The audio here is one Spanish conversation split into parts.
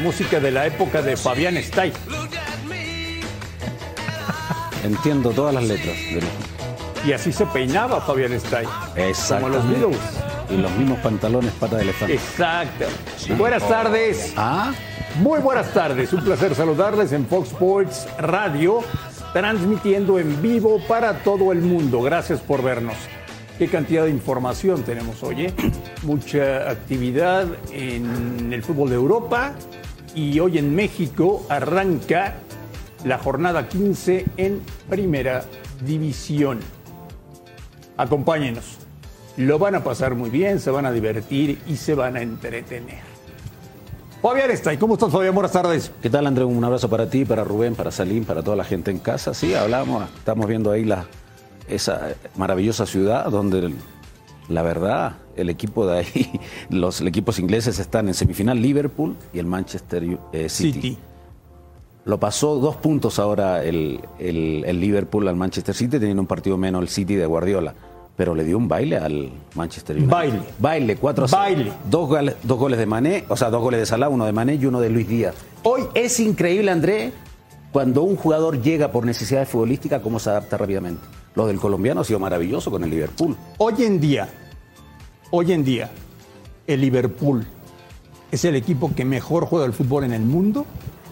música de la época de Fabián Stay. Entiendo todas las letras. de- Y así se peinaba Fabián Stay. Como los. Beatles. Y los mismos pantalones pata de elefante. Exacto. Buenas tardes. Ah, Muy buenas tardes. Un placer saludarles en Fox Sports Radio, transmitiendo en vivo para todo el mundo. Gracias por vernos. Qué cantidad de información tenemos hoy. eh? Mucha actividad en el fútbol de Europa y hoy en México arranca la jornada 15 en Primera División. Acompáñenos. Lo van a pasar muy bien, se van a divertir y se van a entretener. Fabián está ahí. ¿Cómo estás, Fabián? Buenas tardes. ¿qué tal, André? Un abrazo para ti, para Rubén, para Salim, para toda la gente en casa. Sí, hablamos, estamos viendo ahí la, esa maravillosa ciudad donde, la verdad, el equipo de ahí, los equipos ingleses están en semifinal Liverpool y el Manchester eh, City. City. Lo pasó dos puntos ahora el, el- el Liverpool al Manchester City, teniendo un partido menos el City de Guardiola. Pero le dio un baile al Manchester United. Baile. Baile, 4 a 0. Baile. Dos, goles- dos goles de Mané, o sea, dos goles de Salah, uno de Mané y uno de Luis Díaz. Hoy es increíble, André, cuando un jugador llega por necesidades futbolísticas, cómo se adapta rápidamente. Lo del colombiano ha sido maravilloso con el Liverpool. Hoy en día, hoy en día, el Liverpool es el equipo que mejor juega el fútbol en el mundo.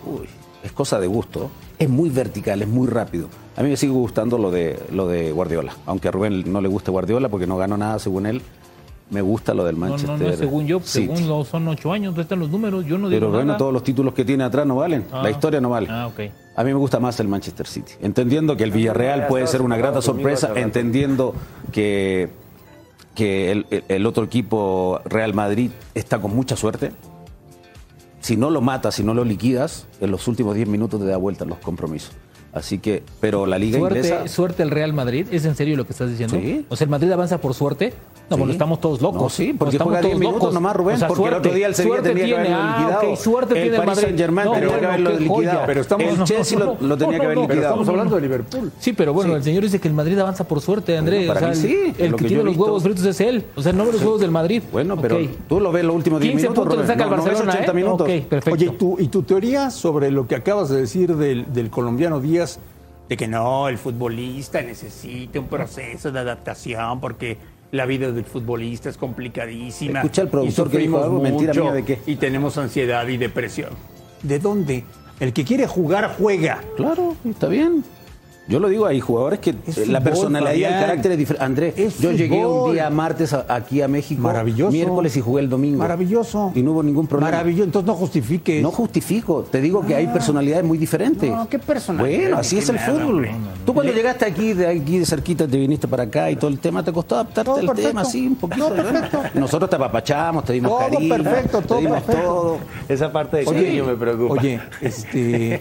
Uy, es cosa de gusto. Es muy vertical, es muy rápido. A mí me sigue gustando lo de, lo de Guardiola. Aunque a Rubén no le guste Guardiola porque no ganó nada según él, me gusta lo del Manchester no, no, según yo, City. según lo- son ocho años, ¿dónde están los números? Yo no digo Pero bueno, nada. todos los títulos que tiene atrás no valen. Ah. La historia no vale. Ah, ok. A mí me gusta más el Manchester City. Entendiendo que el Villarreal puede ser una grata sorpresa, entendiendo que, que el, otro equipo, Real Madrid, está con mucha suerte. Si no lo matas, si no lo liquidas, en los últimos 10 minutos te da vuelta en los compromisos. Así que, pero la liga Suerte, inglesa... suerte el Real Madrid, ¿es en serio lo que estás diciendo? Sí. O sea, el Madrid avanza por suerte. No, Sí. porque estamos todos locos. No, sí, porque Estamos juega 10 todos minutos locos. nomás, Rubén, porque el otro día el Sevilla suerte tenía que tiene, haberlo ah, liquidado. ok, suerte El tiene el Paris Madrid. Saint-Germain No, tenía que bueno, haberlo liquidado. Pero estamos- el No, Chelsea no, lo, lo tenía que haber no, no, Pero liquidado. estamos hablando de Liverpool. Sí, pero bueno, Sí. el señor dice que el Madrid avanza por suerte, André. Bueno, para o sea, mí sí, el, el que, que tiene los huevos fritos es él. O sea, no ve los huevos del Madrid. Bueno, pero tú lo ves los últimos 10 15 minutos. puntos le Rubén. saca ves Barcelona, 80 ¿eh? minutos. Ok, perfecto. Oye, ¿y tu, ¿y tu teoría sobre lo que acabas de decir del, del colombiano Díaz? De que no, el futbolista necesita un proceso de adaptación porque la vida del futbolista es complicadísima. Escuché al productor que dijo algo, mentira mía, ¿de qué? Y tenemos ansiedad y depresión. ¿De dónde? El que quiere jugar, juega. Claro, está bien. Yo lo digo, hay jugadores que Es eh, la fútbol, personalidad y el carácter es diferente. Andrés, Es yo llegué un día martes a- aquí a México, Maravilloso. miércoles y jugué el domingo. Maravilloso. Y no hubo ningún problema. Maravilloso. Entonces no justifique. No justifico, te digo que hay personalidades muy diferentes. No, ¿qué personalidad? Bueno, así es el nada, fútbol. Tú cuando llegaste aquí de aquí de cerquita, te viniste para acá y todo el tema, te costó adaptarte Todo al perfecto. tema, así un poquito. No, ¿verdad? perfecto. Nosotros te apapachamos, te dimos Todo cariño, perfecto, todo te dimos perfecto. todo. Esa parte de Oye, cariño me preocupa. Oye, este,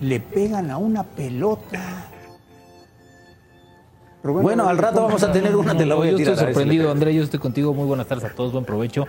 le pegan a una pelota. Rubén, Bueno, no, al rato vamos a tener una, te la voy a yo tirar. estoy si le sorprendido. André. Yo estoy contigo. Muy buenas tardes a todos. Buen provecho.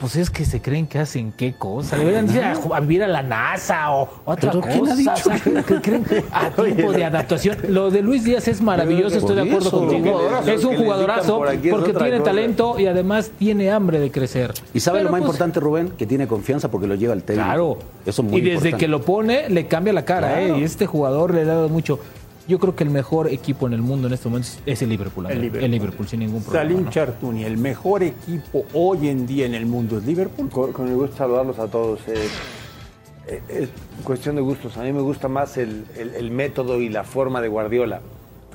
Pues es que se creen que hacen qué cosa. Deberían ir a, a vivir a la NASA o otra cosa. ¿quién ha dicho? O sea, que creen a tiempo de adaptación. Lo de Luis Díaz es maravilloso. Estoy de acuerdo eso. contigo. Es un jugadorazo por porque tiene cosa. talento y además tiene hambre de crecer. Y sabe Pero, lo más pues, importante, Rubén, que tiene confianza porque lo lleva el técnico. Claro. Eso es muy y desde importante. que lo pone, le cambia la cara, Claro. ¿eh? Y este jugador le ha dado mucho. Yo creo que el mejor equipo en el mundo en este momento es el Liverpool. André. El Liverpool. El Liverpool, sin ningún problema. Salim ¿no? Chartuni, el mejor equipo hoy en día en el mundo es Liverpool. Con, con el gusto de saludarlos a todos. eh, eh, es cuestión de gustos. A mí me gusta más el, el- el método y la forma de Guardiola.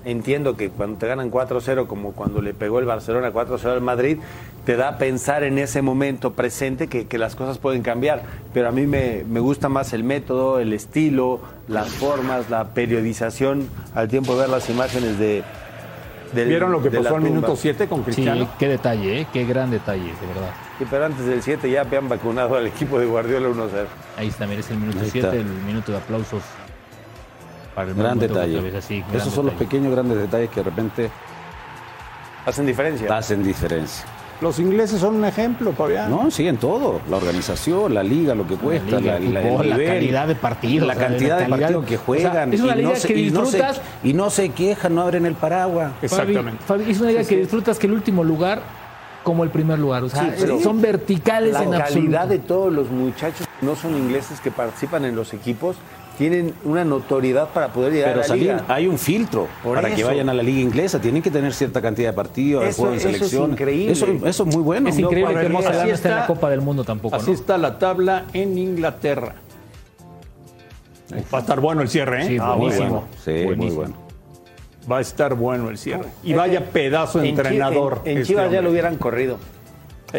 Entiendo que cuando te ganan 4-0, como cuando le pegó el Barcelona 4-0 al Madrid, te da a pensar en ese momento presente que, que las cosas pueden cambiar. Pero a mí me, me gusta más el método, el estilo, las formas, la periodización, al tiempo de ver las imágenes de... del- ¿Vieron lo que pasó al minuto 7 con Sí, Cristiano? qué detalle, ¿eh? qué gran detalle, de verdad. Sí, pero antes del 7 ya habían vacunado al equipo de Guardiola 1-0. Ahí está, es el minuto Ahí 7, está. el minuto de aplausos. Para el Gran detalle. así, gran Esos son los pequeños grandes detalles que de repente Hacen diferencia. hacen diferencia. Los ingleses son un ejemplo, Fabián. No, siguen todo. La organización, la liga, lo que cuesta, liga, la, el la- el la calidad de partidos, la cantidad la de calidad- partidos que o sea, juegan. es una y no liga se- que y no se- disfrutas. y no se quejan, no abren el paraguas. Exactamente. Fabi, Fabi, es una liga que disfrutas que el último lugar como el primer lugar. O sea, Sí, pero son verticales La en calidad absoluto. de todos los muchachos que no son ingleses que participan en los equipos tienen una notoriedad para poder llegar Pero a la Salim, liga. hay un filtro Por para que vayan a la liga inglesa. Tienen que tener cierta cantidad de partidos, de Eso- juego en eso es selección. increíble. Eso, eso es muy bueno. es No, increíble a que no en la está- Copa del Mundo tampoco. Así ¿no? está la tabla en Inglaterra. Va a estar bueno el cierre, ¿eh? Sí, Ah, buenísimo. bueno. Sí, muy bueno. Va a estar bueno el cierre. Y vaya pedazo de En entrenador. En, en este Chivas ya lo hubieran corrido.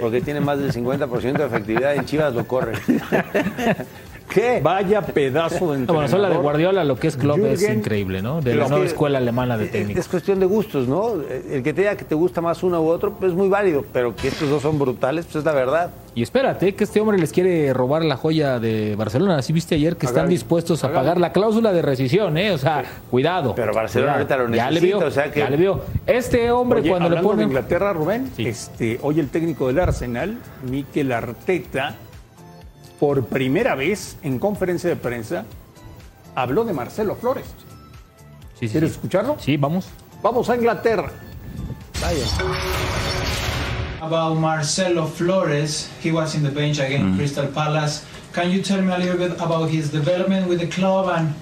Porque tiene más del 50% de efectividad. En Chivas lo corren. ¿Qué? Vaya pedazo de entrenador. bueno, solo la de Guardiola, lo que es Klopp es increíble, ¿no? De la es nueva escuela alemana de Es técnicos. cuestión de gustos, ¿no? El que te diga que te gusta más uno u otro, pues es muy válido. Pero que estos dos son brutales, pues es la verdad. Y espérate, que este hombre les quiere robar la joya de Barcelona. Así viste ayer que están dispuestos a pagar la cláusula de rescisión, ¿eh? O sea, cuidado. Pero Barcelona cuidado. ahorita lo Ya le necesita, vio, o sea que- ya le vio. Este hombre Oye, cuando le de ponen... Inglaterra, Rubén, Sí. este, hoy el técnico del Arsenal, Mikel Arteta, por primera vez en conferencia de prensa, habló de Marcelo Flores. Sí, sí, ¿Quieres sí. escucharlo? Sí, vamos. Vamos a Inglaterra. About Marcelo Flores, he was in the bench against Crystal Palace. Can you tell me a little bit about his development with the club and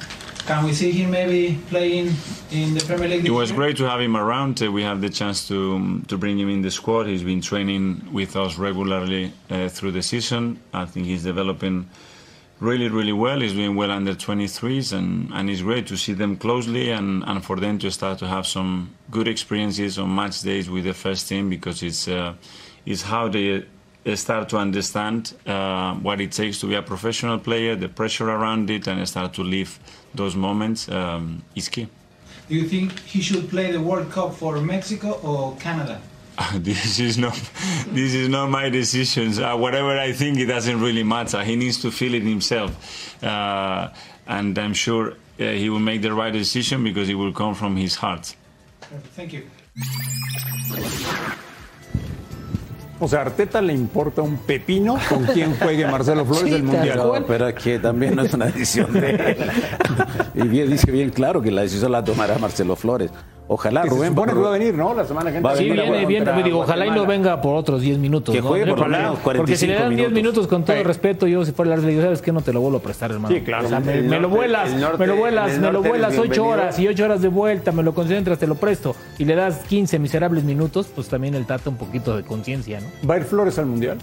can we see him maybe playing in the Premier League? It was year? great to have him around. Uh, we have the chance to um, to bring him in the squad. He's been training with us regularly uh, through the season. I think he's developing really, really well. He's doing well under 23s, and, and it's great to see them closely and, and for them to start to have some good experiences on match days with the first team because it's uh, it's how they start to understand uh, what it takes to be a professional player, the pressure around it, and start to live those moments um, is key. Do you think he should play the World Cup for Mexico or Canada? this is not this is not my decisions. Uh, whatever I think, it doesn't really matter. He needs to feel it himself, uh, and I'm sure uh, he will make the right decision because it will come from his heart. Thank you. O sea, a Arteta le importa un pepino con quién juegue Marcelo Flores Sí, del Mundial. No, pero es que también no es una decisión de él. y bien, dice bien claro que la decisión la tomará Marcelo Flores. Ojalá Que se Rubén. supone que va a venir, ¿no? La semana que entra. Va a Sí, venir viene, viene, digo, ojalá y no venga por otros 10 minutos. Que ¿no? juegue por lo Ojalá, menos Porque si le 45 dan 10 minutos. con todo Sí. respeto, yo si fuera el le digo, ¿sabes qué? No te lo vuelvo a prestar, hermano. Sí, claro. O sea, me, lo vuelas, norte- me lo vuelas, el me lo vuelas eres 8 bienvenido. horas y 8 horas de vuelta, me lo concentras, te lo presto y le das 15 miserables minutos, pues también el Tata un poquito de conciencia, ¿no? ¿Va a ir Flores al Mundial?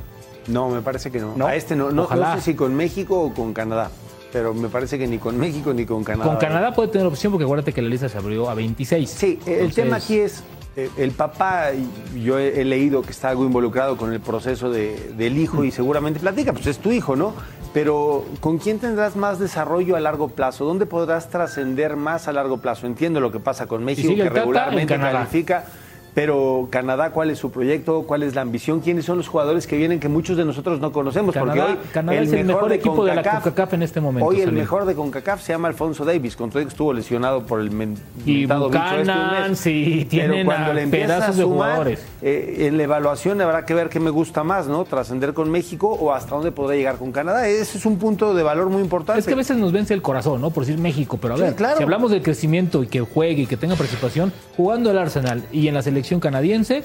No, me parece que no. ¿No? A este no. No, Ojalá. no sé si con México o con Canadá. Pero me parece que ni con México ni con Canadá. Con Canadá puede tener opción porque acuérdate que la lista se abrió a 26. Sí, el tema aquí es, eh, el papá, yo he, leído que está algo involucrado con el proceso de- del hijo y seguramente platica, pues es tu hijo, ¿no? Pero ¿con quién tendrás más desarrollo a largo plazo? ¿Dónde podrás trascender más a largo plazo? Entiendo lo que pasa con México, que regularmente califica. Pero Canadá, ¿cuál es su proyecto? ¿Cuál es la ambición? ¿Quiénes son los jugadores que vienen que muchos de nosotros no conocemos? Canadá, Porque hoy Canadá es el mejor equipo de la CONCACAF en este momento. Hoy el mejor de CONCACAF se llama Alfonso Davis, con todo que estuvo lesionado por el men- Y mentado bicho este un Buchanan, mes. sí, Pero tienen cuando a le empiezas pedazos a de sumar, jugadores. Eh, en la evaluación habrá que ver qué me gusta más, ¿no? Trascender con México o hasta dónde podrá llegar con Canadá. Ese es un punto de valor muy importante. Es que a veces nos vence el corazón, ¿no? Por decir México, pero a Sí, ver, claro. si hablamos del crecimiento y que juegue y que tenga participación, jugando el Arsenal y en la selección canadiense,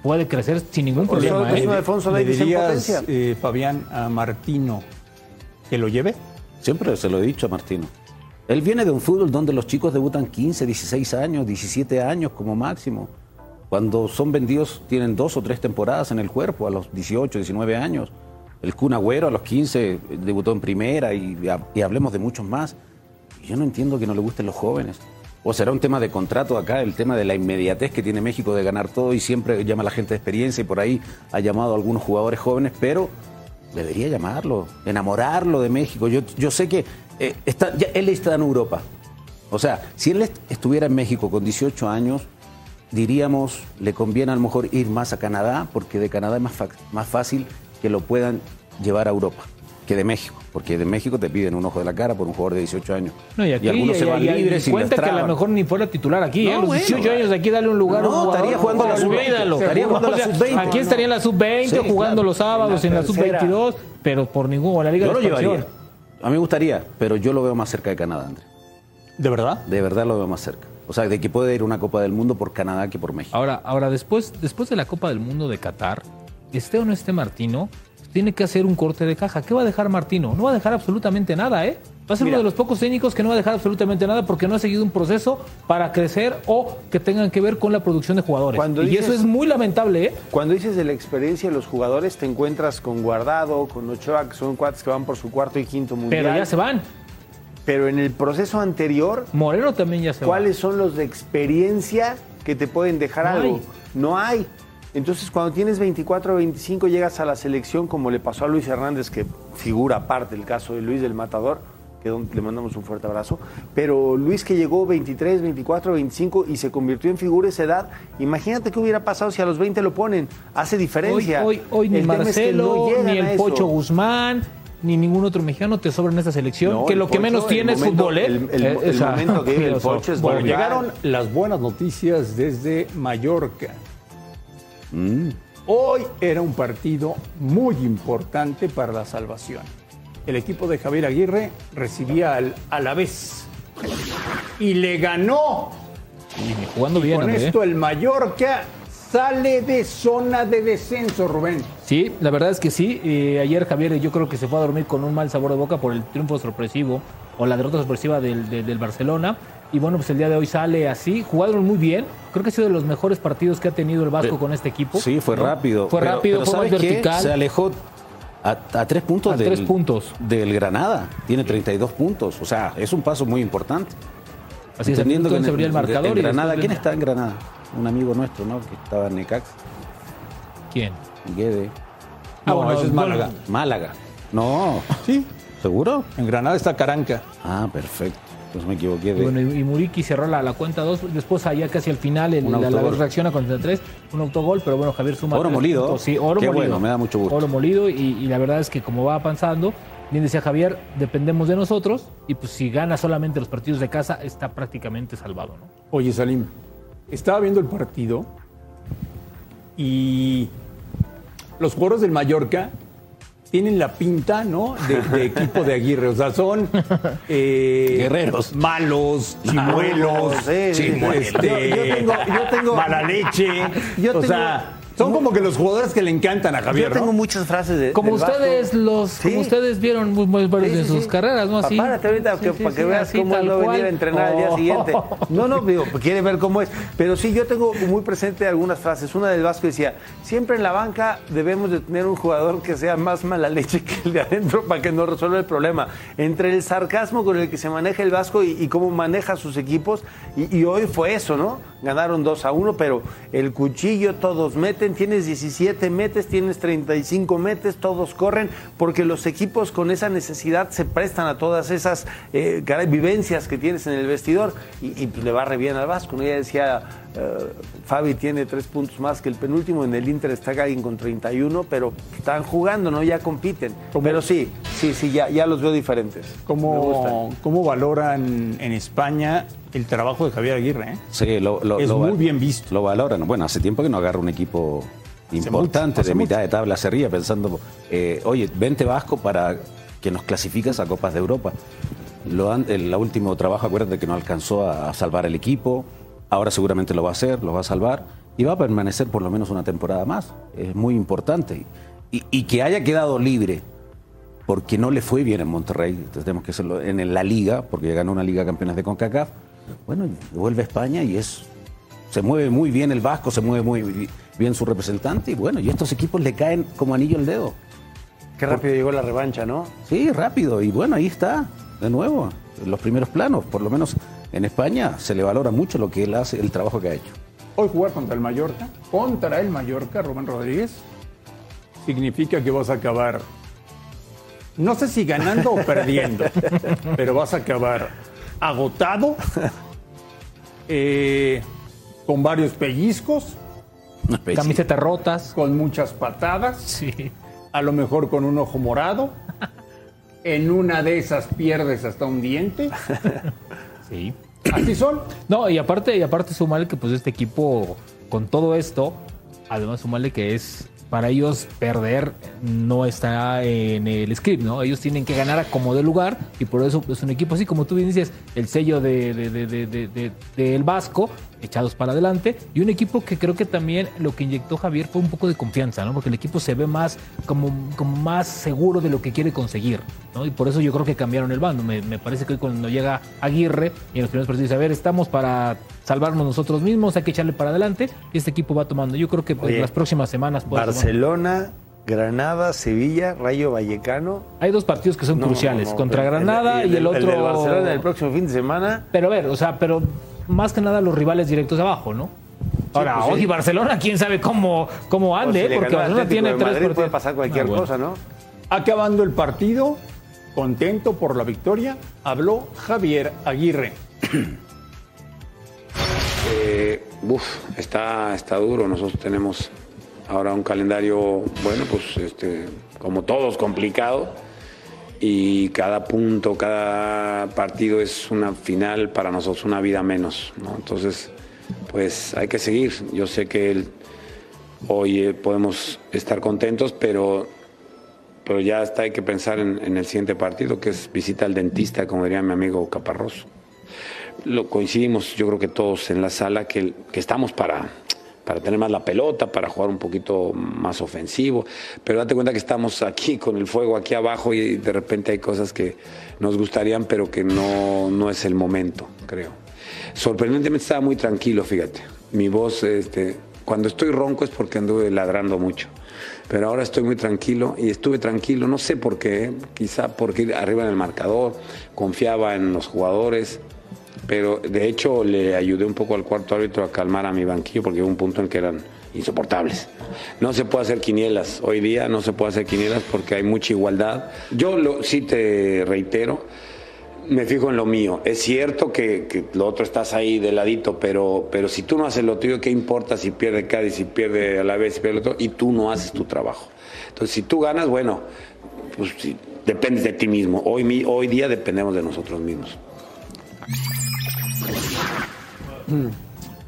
puede crecer sin ningún problema. ¿eh? Alfonso ¿Le dirías, eh, Fabián, a Martino que lo lleve? Siempre se lo he dicho a Martino. Él viene de un fútbol donde los chicos debutan 15, 16 años, 17 años como máximo. Cuando son vendidos tienen dos o tres temporadas en el cuerpo, a los 18, 19 años. El Kun Agüero a los 15 debutó en primera y, hablemos de muchos más. Yo no entiendo que no le gusten los jóvenes. ¿O será un tema de contrato acá, el tema de la inmediatez que tiene México de ganar todo y siempre llama a la gente de experiencia y por ahí ha llamado a algunos jugadores jóvenes, pero debería llamarlo, enamorarlo de México. Yo, yo sé que eh, está, ya, él está en Europa. O sea, si él est- estuviera en México con 18 años, diríamos, le conviene a lo mejor ir más a Canadá, porque de Canadá es más, más fácil que lo puedan llevar a Europa que de México, porque de México te piden un ojo de la cara por un jugador de 18 años. No, y aquí algunos y- se van y- y libres y cuenta que a lo mejor ni fuera titular aquí, No, ¿eh? Los bueno, 18 años de aquí darle un lugar a un No, jugador, estaría jugando a la sub-20, olvídalo. estaría jugando a la O sea, sub-20. Aquí estaría en la sub-20 Sí, jugando claro. los sábados en la, tercera. sub-22, pero por ningún o la Liga Yo de lo llevaría. A mí me gustaría, pero yo lo veo más cerca de Canadá, André. ¿De verdad? De verdad lo veo más cerca. O sea, de que puede ir una Copa del Mundo por Canadá que por México. Ahora, ahora después, después de la Copa del Mundo de Qatar, esté o no esté Martino, tiene que hacer un corte de caja. ¿Qué va a dejar Martino? No va a dejar absolutamente nada, ¿eh? Va a ser uno de los pocos técnicos que no va a dejar absolutamente nada porque no ha seguido un proceso para crecer o que tengan que ver con la producción de jugadores. Cuando y dices- eso es muy lamentable, ¿eh? Cuando dices de la experiencia de los jugadores, te encuentras con Guardado, con Ochoa, que son cuates que van por su cuarto y quinto mundial. Pero ya se van. Pero en el proceso anterior, Moreno también ya se va. ¿cuáles son los de experiencia que te pueden dejar No algo? hay. No hay. Entonces, cuando tienes 24 o 25, llegas a la selección, como le pasó a Luis Hernández, que figura aparte el caso de Luis del Matador, que le mandamos un fuerte abrazo. Pero Luis que llegó 23, 24, 25 y se convirtió en figura esa edad, imagínate qué hubiera pasado si a los 20 lo ponen. Hace diferencia. hoy, hoy ni El tema es que Marcelo, no ni el. Pocho Guzmán, ni ningún otro mexicano te sobra en esta selección. No, que lo que menos tiene es momento- fútbol, ¿eh? el- momento que vive el. Pocho es Bueno, llegaron las buenas noticias desde Mallorca. Hoy era un partido muy importante para la salvación. El equipo de Javier Aguirre recibía al Alavés y le ganó. Y jugando bien, Con André, ¿eh? esto el Mallorca sale de zona de descenso, Rubén. Sí, la verdad es que sí. Eh, ayer Javier yo creo que se fue a dormir con un mal sabor de boca por el triunfo sorpresivo o la derrota sorpresiva del, del- del Barcelona. Y bueno, pues el día de hoy sale así. Jugaron muy bien. Creo que ha sido de los mejores partidos que ha tenido el Vasco con este equipo. Sí, fue ¿no? rápido. Fue pero- rápido, pero fue vertical. Se alejó a, a tres puntos A del, tres puntos. del Granada. Tiene 32 puntos. O sea, es un paso muy importante. Así es, Entendiendo que en, abría el marcador. en Granada, ¿quién está en Granada? Un amigo nuestro, ¿no? Que estaba en Necax, ¿Quién? Guede. Ah, No, bueno, ese es bueno, Málaga. Málaga. No. Sí, ¿Seguro? en Granada está Caranca. Ah, perfecto. Pues me equivoqué de. Bueno, y, y Muriqui cerró la, la cuenta 2. Después, allá casi al final, el, la, la reacciona con 33. Un autogol, pero bueno, Javier suma. Oro tres molido. puntos. Sí, oro Qué molido. bueno, me da mucho gusto. Oro molido. Y, y la verdad es que, como va avanzando, bien decía Javier, dependemos de nosotros. Y pues, si gana solamente los partidos de casa, está prácticamente salvado, ¿no? Oye, Salim, estaba viendo el partido y los jugadores del Mallorca tienen la pinta, ¿no? De, de equipo de Aguirre. O sea, son eh, Guerreros. malos, chimuelos, sí, sí, chimu- sí. este, Yo- yo tengo- yo tengo- mala leche. Yo o tengo- sea, son como que los jugadores que le encantan a Javier, Yo tengo ¿no? muchas frases de. Como del Vasco. ustedes los, Sí. como ustedes vieron muy, muy varios Sí, sí, sus sí. carreras, ¿no? Así. Párate ahorita Sí, que, sí, para que sí, veas cómo no venir cual. a entrenar al día Oh. siguiente. No, no, digo, quiere ver cómo es. Pero sí, yo tengo muy presente algunas frases. Una del Vasco decía, siempre en la banca debemos de tener un jugador que sea más mala leche que el de adentro para que nos resuelva el problema. Entre el sarcasmo con el que se maneja el Vasco y, y cómo maneja sus equipos, y, y hoy fue eso, ¿no? Ganaron 2 a 1, pero el cuchillo todos meten, tienes 17 metes, tienes 35 metes, todos corren, porque los equipos con esa necesidad se prestan a todas esas eh, vivencias que tienes en el vestidor y, y, pues, le va re bien al Vasco. ¿no? Ya decía, eh, Fabi tiene tres puntos más que el penúltimo, en el Inter está alguien con 31, pero están jugando, ¿no? Ya compiten. Pero sí, sí, sí, ya, ya los veo diferentes. ¿Cómo. ¿Cómo valoran en España el trabajo de Javier Aguirre? eh? Sí, lo, lo- Es lo muy bien visto. Lo valoran. Bueno, hace tiempo que no agarra un equipo importante mucho, hace de mitad mucho. de tabla arriba, pensando, eh, oye, vente Vasco para que nos clasificas a Copas de Europa. Lo han- el último trabajo, acuérdate que no alcanzó a, a salvar el equipo, ahora seguramente lo va a hacer, lo va a salvar y va a permanecer por lo menos una temporada más. Es muy importante. Y, y que haya quedado libre porque no le fue bien en Monterrey, tenemos que hacerlo en la liga, porque ganó una liga de campeones de CONCACAF. Bueno, vuelve a España y es se mueve muy bien el Vasco, se mueve muy bi- bien su representante y bueno, y estos equipos le caen como anillo al dedo. Qué rápido llegó la revancha, ¿no? Sí, rápido y bueno, ahí está, de nuevo, en los primeros planos, por lo menos en España se le valora mucho lo que él hace, el trabajo que ha hecho. Hoy jugar contra el Mallorca, contra el Mallorca, Rubén Rodríguez, significa que vas a acabar, no sé si ganando o perdiendo, pero vas a acabar agotado, eh, con varios pellizcos. Camisetas rotas. con muchas patadas, Sí. a lo mejor con un ojo morado. En una de esas pierdes hasta un diente. Sí. Así son. No, y aparte, y aparte sumarle que pues este equipo, con todo esto, además sumarle que es para ellos perder no está en el script, ¿no? Ellos tienen que ganar a como de lugar y por eso es un equipo así, como tú bien dices, el sello de- de- de- de- del Vasco, echados para adelante, y un equipo que creo que también lo que inyectó Javier fue un poco de confianza, ¿no? Porque el equipo se ve más como, como más seguro de lo que quiere conseguir, ¿no? Y por eso yo creo que cambiaron el bando. Me, me parece que hoy cuando llega Aguirre y en los primeros partidos dice, a ver, estamos para salvarnos nosotros mismos, hay que echarle para adelante, y este equipo va tomando. Yo creo que pues, Oye, las próximas semanas tomar. Barcelona, Granada, Sevilla, Rayo Vallecano. Hay dos partidos que son No, cruciales, no, contra el- Granada y el, otro... El de Barcelona el próximo fin de semana. Pero a ver, o sea, pero más que nada los rivales directos abajo, ¿no? Ahora, pues sí. hoy Barcelona, quién sabe cómo, cómo O ande, si le porque Barcelona tiene tres Madrid, partidos. puede pasar cualquier Ah, bueno. cosa, ¿no? Acabando el partido, contento por la victoria, habló Javier Aguirre. Eh, uf, está, está duro. Nosotros tenemos ahora un calendario, bueno, pues este, como todos, complicado. Y cada punto, cada partido es una final para nosotros, una vida menos. ¿no? Entonces, pues hay que seguir. Yo sé que hoy eh, podemos estar contentos, pero, pero ya está, hay que pensar en, el siguiente partido, que es visita al dentista, como diría mi amigo Caparroso lo coincidimos, yo creo que todos en la sala, que estamos para, para tener más la pelota, para jugar un poquito más ofensivo, pero date cuenta que estamos aquí con el fuego aquí abajo y de repente hay cosas que nos gustarían, pero que no, no es el momento, creo. Sorprendentemente estaba muy tranquilo, fíjate. Mi voz, este, cuando estoy ronco es porque anduve ladrando mucho. Pero ahora estoy muy tranquilo y estuve tranquilo, no sé por qué, quizá porque arriba en el marcador, confiaba en los jugadores, pero de hecho le ayudé un poco al cuarto árbitro a calmar a mi banquillo porque hubo un punto en que eran insoportables. No se puede hacer quinielas, hoy día no se puede hacer quinielas porque hay mucha igualdad. Yo lo, sí te reitero, me fijo en lo mío. Es cierto que, lo otro estás ahí de ladito, pero, pero si tú no haces lo tuyo, ¿qué importa si pierde Cádiz, si pierde a la vez, si pierde el otro? Y tú no haces tu trabajo. Entonces, si tú ganas, bueno, pues sí, dependes de ti mismo. Hoy, hoy día dependemos de nosotros mismos.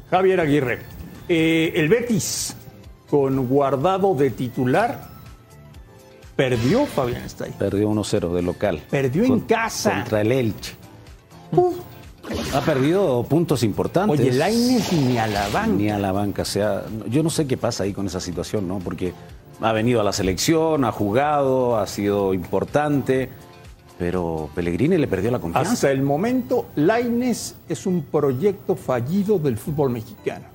Javier Aguirre. Eh, el Betis, con guardado de titular, perdió Fabián está ahí. Perdió 1-0 de local. Perdió en casa. Contra el Elche. Ha perdido puntos importantes. Oye, Lainez ni a la banca. Ni a la banca. O sea, yo no sé qué pasa ahí con esa situación, ¿no? Porque ha venido a la selección, ha jugado, ha sido importante, pero Pellegrini le perdió la confianza. Hasta el momento, Lainez es un proyecto fallido del fútbol mexicano.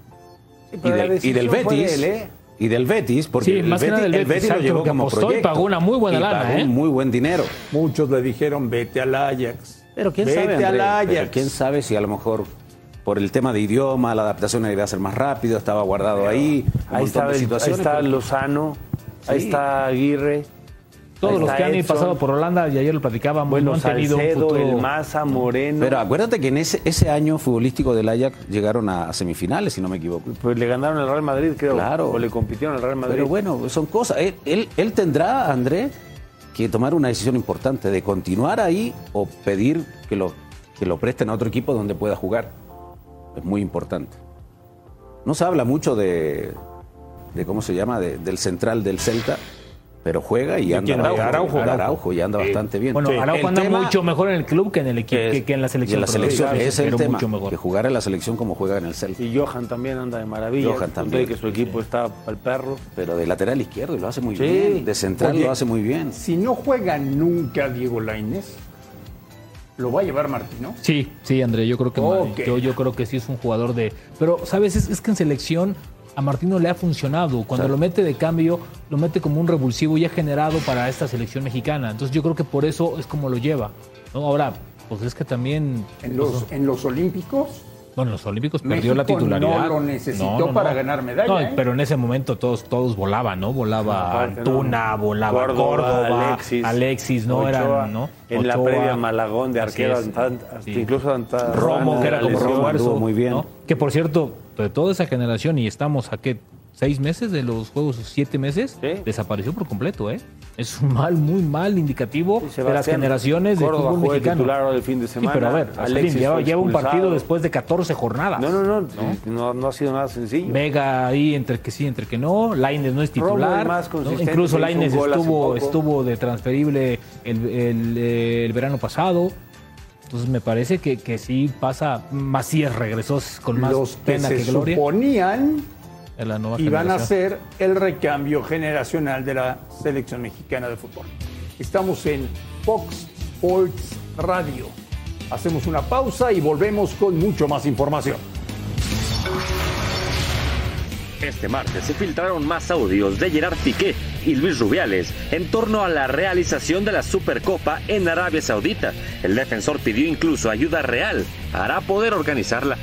y del, y Betis. él, ¿eh? Y del Betis, porque Sí, el, más Betis, del el Betis, Betis lo llevó como apostó y proyecto. pagó una muy buena Y lana, pagó ¿eh? un muy buen dinero. Muchos le dijeron, vete al Ajax. Pero quién vete sabe, al André, Ajax. pero quién sabe si a lo mejor por el tema de idioma, la adaptación iba a ser más rápido, estaba guardado ahí, Ahí el- ahí está Lozano, ahí está Aguirre. Todos los que han Edson, pasado por Holanda, y ayer lo platicábamos, Bueno, no han tenido un Salcedo, futuro... el Maza, Moreno. Pero acuérdate que en ese, ese año futbolístico del Ajax llegaron a semifinales, si no me equivoco. Pues le ganaron al Real Madrid, creo. Claro. O le compitieron al Real Madrid. Pero bueno, son cosas. Él, él, él tendrá, André, que tomar una decisión importante de continuar ahí o pedir que lo, que lo presten a otro equipo donde pueda jugar. Es muy importante. No se habla mucho de, de ¿cómo se llama? De- del central del Celta, pero juega y anda? Araujo, Araujo. Araujo, y anda bastante bien. Bueno, Sí. Araujo anda tema- mucho mejor en el club que en el equipo, que, que en la selección. en la selección, es el pero tema. mucho mejor. Que jugara en la selección como juega en el Celta. Y Johan también anda de maravilla. Johan también. que su equipo está al perro. Pero de lateral izquierdo y lo hace muy Sí. bien. De central Oye, lo hace muy bien. Si no juega nunca Diego Lainez, lo va a llevar Martino. Sí, sí, André, yo creo que yo, yo creo que sí es un jugador de. Pero, ¿sabes? Es, es que en selección a Martino le ha funcionado. Cuando lo mete de cambio, lo mete como un revulsivo y ha generado para esta selección mexicana. Entonces yo creo que por eso es como lo lleva. ¿no? Ahora, Pues es que también. En los, en los Olímpicos, Bueno, los Olímpicos perdió la titularidad. no lo necesitó para ganar medalla, No, ¿eh? pero en ese momento todos, todos volaban, ¿no? Volaba Antuna, ¿no? volaba Córdoba, Córdoba, Alexis, Alexis, ¿no? Ochoa. Eran, ¿no? En la previa Malagón de arquero, Sí. incluso Romo, que era como refuerzo. muy bien. ¿no? Que por cierto, de toda esa generación, y estamos a qué, seis meses de los juegos, siete meses, Sí. desapareció por completo, ¿eh? Es un mal, muy mal indicativo Sí, de las generaciones de fútbol mexicano. titular ahora el fin de Sí, semana. pero a ver, Alexis lleva, lleva un partido después de 14 jornadas. No, no, no, no, no, ha sido nada sencillo. Vega ahí entre que sí, entre que no. Laines no es titular. más ¿no? Incluso Laines estuvo, estuvo de transferible el, el, eh, el verano pasado. Entonces me parece que, que sí pasa. Macías regresó con más los que pena se que gloria. suponían en la nueva iban a ser el recambio generacional de la selección mexicana de fútbol. Estamos en Fox Sports Radio. Hacemos una pausa y volvemos con mucho más información. Este martes se filtraron más audios de Gerard Piqué y Luis Rubiales en torno a la realización de la Supercopa en Arabia Saudita. El defensor pidió incluso ayuda real para poder organizarla.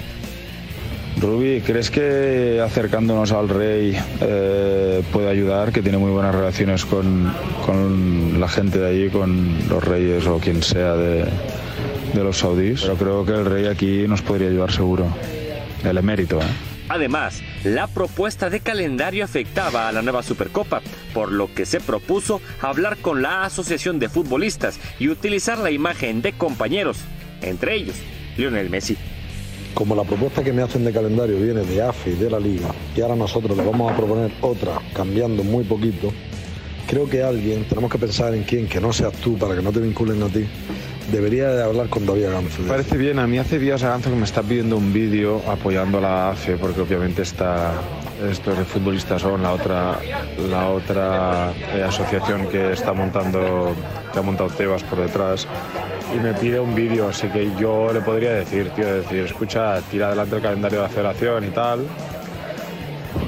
Rubi, ¿crees que acercándonos al rey eh, puede ayudar? Que tiene muy buenas relaciones con, con la gente de allí, con los reyes o quien sea de, de los saudíes. Creo que el rey aquí nos podría ayudar seguro. El emérito, ¿eh? Además, la propuesta de calendario afectaba a la nueva Supercopa, por lo que se propuso hablar con la Asociación de Futbolistas y utilizar la imagen de compañeros, entre ellos Lionel Messi. Como la propuesta que me hacen de calendario viene de AFE de la Liga, y ahora nosotros le vamos a proponer otra, cambiando muy poquito, creo que alguien, tenemos que pensar en quién, que no seas tú, para que no te vinculen a ti, debería de hablar con David Ganzo. Me parece bien, a mí hace días Aranzo que me está pidiendo un vídeo apoyando a la AFE, porque obviamente está, estos futbolistas son la otra, la otra eh, asociación que está montando, que ha montado Tebas por detrás, y me pide un vídeo, así que yo le podría decir, tío, decir, escucha, tira adelante el calendario de la federación y tal.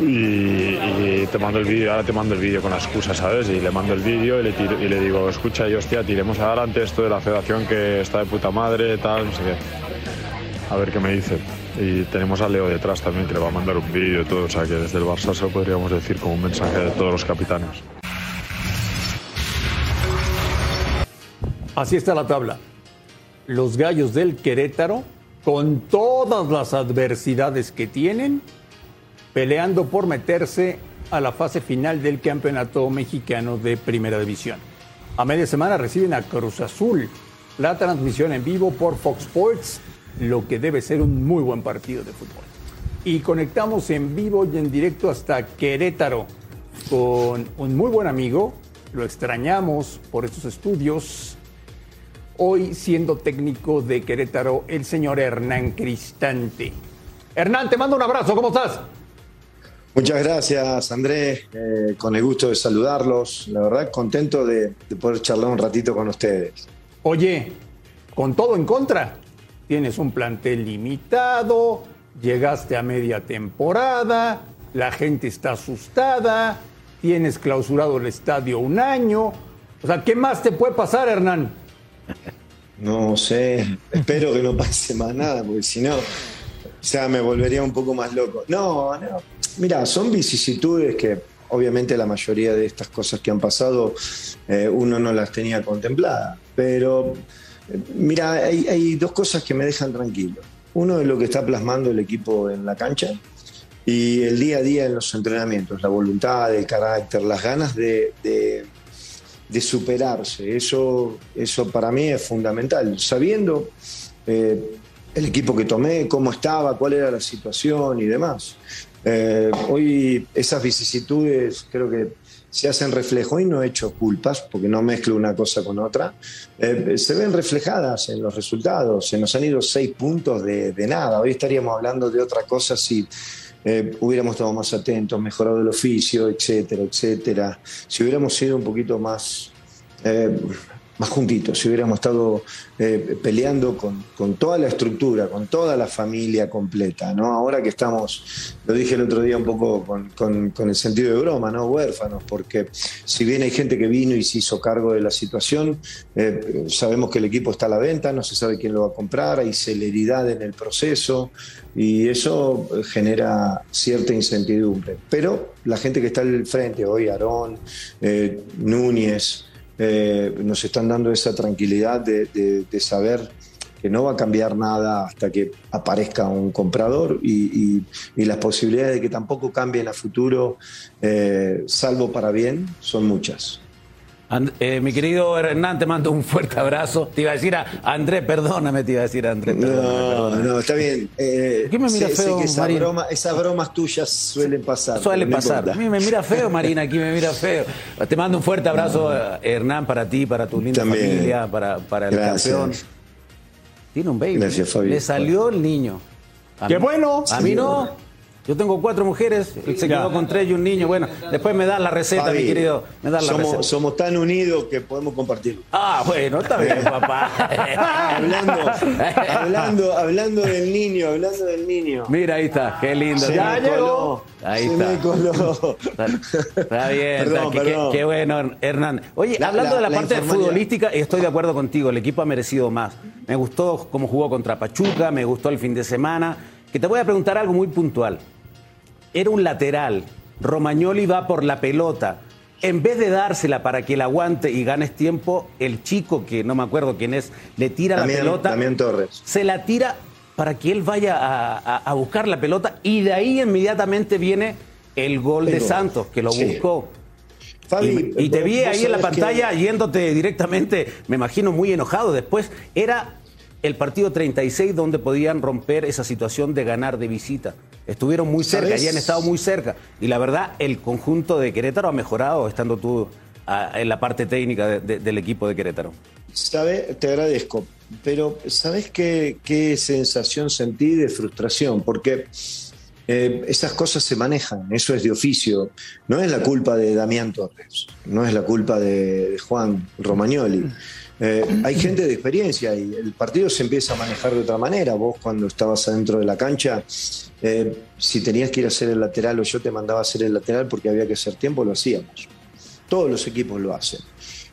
Y, te mando el vídeo, ahora te mando el vídeo con la excusa, ¿sabes? Y le mando el vídeo y le, y le digo, escucha, y hostia, tiremos adelante esto de la federación que está de puta madre, tal, no sé qué. A ver qué me dice. Y tenemos a Leo detrás también, que le va a mandar un vídeo y todo, o sea que desde el Barça se lo podríamos decir como un mensaje de todos los capitanes. Así está la tabla. Los gallos del Querétaro, con todas las adversidades que tienen, peleando por meterse a la fase final del Campeonato Mexicano de Primera División. A media semana reciben a Cruz Azul. La transmisión en vivo por Fox Sports, lo que debe ser un muy buen partido de fútbol. Y conectamos en vivo y en directo hasta Querétaro con un muy buen amigo. Lo extrañamos por estos estudios. Hoy siendo técnico de Querétaro, el señor Hernán Cristante. Hernán, te mando un abrazo, ¿cómo estás? Muchas gracias, Andrés. Eh, con el gusto de saludarlos. La verdad, contento de, de poder charlar un ratito con ustedes. Oye, con todo en contra, tienes un plantel limitado, llegaste a media temporada, la gente está asustada, tienes clausurado el estadio un año. O sea, ¿qué más te puede pasar, Hernán? No sé, espero que no pase más nada, porque si no, ya me volvería un poco más loco. No, no. Mira, son vicisitudes que obviamente la mayoría de estas cosas que han pasado eh, uno no las tenía contempladas. Pero eh, mira, hay, dos cosas que me dejan tranquilo. Uno es lo que está plasmando el equipo en la cancha y el día a día en los entrenamientos, la voluntad, el carácter, las ganas de superarse. Eso, eso para mí es fundamental. Sabiendo eh, el equipo que tomé, cómo estaba, cuál era la situación y demás. Eh, hoy esas vicisitudes creo que se hacen reflejo y no he hecho culpas porque no mezclo una cosa con otra. Eh, se ven reflejadas en los resultados. Se nos han ido seis puntos de, nada. Hoy estaríamos hablando de otra cosa si eh, hubiéramos estado más atentos, mejorado el oficio, etcétera, etcétera. Si hubiéramos sido un poquito más más juntitos, si hubiéramos estado eh, peleando con, toda la estructura, con toda la familia completa, ¿no? Ahora que estamos, lo dije el otro día un poco con, el sentido de broma, ¿no? Huérfanos, porque si bien hay gente que vino y se hizo cargo de la situación, eh, sabemos que el equipo está a la venta, no se sabe quién lo va a comprar, hay celeridad en el proceso y eso genera cierta incertidumbre. Pero la gente que está al frente hoy, Aarón, eh, Núñez, eh, nos están dando esa tranquilidad de, saber que no va a cambiar nada hasta que aparezca un comprador y, y- y las posibilidades de que tampoco cambien a futuro, eh, salvo para bien, son muchas. And- eh, mi querido Hernán, te mando un fuerte abrazo. Te iba a decir a Andrés, perdóname, te iba a decir a Andrés. perdóname, No, perdóname. no, está bien. Eh, qué me mira sé- sé feo, que esa Marín? broma- esas bromas tuyas suelen pasar. Suele pero no pasar. A mí me mira feo, Marina, aquí me mira feo. Te mando un fuerte abrazo, eh, Hernán, para ti, para tu linda También. familia, para, para el Gracias. campeón. Tiene un baby. Gracias, Fabi. Le salió el niño. A ¡Qué mí- bueno! A mí no. Yo tengo cuatro mujeres, él se Ya. quedó con tres y un niño. Bueno, después me das la receta, Fabi, mi querido. Me das la somos, receta. somos tan unidos que podemos compartirlo. Ah, bueno, está bien, papá. hablando, hablando, hablando del niño, hablando del niño. Mira, ahí está, qué lindo. Se Ya me llegó. coló, Ahí se está. me coló. Está, está bien, Perdón, está- qué- qué- bueno, Hernán. Oye, La- hablando la- de la, la parte futbolística, estoy de acuerdo contigo, el equipo ha merecido más. Me gustó cómo jugó contra Pachuca, me gustó el fin de semana. Que te voy a preguntar algo muy puntual. Era un lateral, Romagnoli va por la pelota. En vez de dársela para que él aguante y ganes tiempo, el chico, que no me acuerdo quién es, le tira la pelota. Damián Torres. Se la tira para que él vaya a, a- a buscar la pelota y de ahí inmediatamente viene el gol de. Santos, que lo Sí. buscó. Fabi, y, y te vi ahí en la que- pantalla yéndote directamente, me imagino muy enojado. Después era el partido 36 donde podían romper esa situación de ganar de visita. Estuvieron muy cerca, ¿Sabés? y han estado muy cerca. Y la verdad, el conjunto de Querétaro ha mejorado estando tú ah, en la parte técnica de- de- del equipo de Querétaro. Sabe, te agradezco, pero ¿sabes qué, qué sensación sentí de frustración? Porque eh, esas cosas se manejan, eso es de oficio. No es la culpa de Damián Torres, no es la culpa de Juan Romagnoli. Eh, hay gente de experiencia y el partido se empieza a manejar de otra manera. Vos cuando estabas adentro de la cancha, eh, si tenías que ir a hacer el lateral o yo te mandaba a hacer el lateral porque había que hacer tiempo, lo hacíamos. Todos los equipos lo hacen.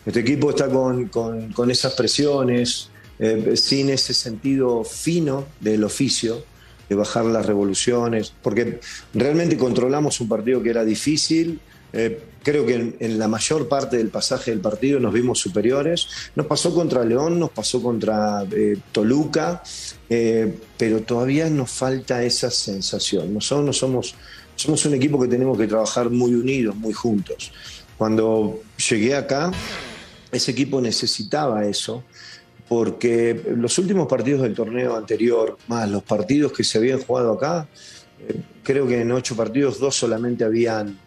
Este equipo está con, con- con esas presiones, eh, sin ese sentido fino del oficio, de bajar las revoluciones, porque realmente controlamos un partido que era difícil. Eh, creo que en, la mayor parte del pasaje del partido nos vimos superiores. Nos pasó contra León, nos pasó contra eh, Toluca, eh, pero todavía nos falta esa sensación. Nosotros no somos, somos un equipo que tenemos que trabajar muy unidos, muy juntos. Cuando llegué acá, ese equipo necesitaba eso, porque los últimos partidos del torneo anterior, más los partidos que se habían jugado acá, creo que en ocho partidos dos solamente habían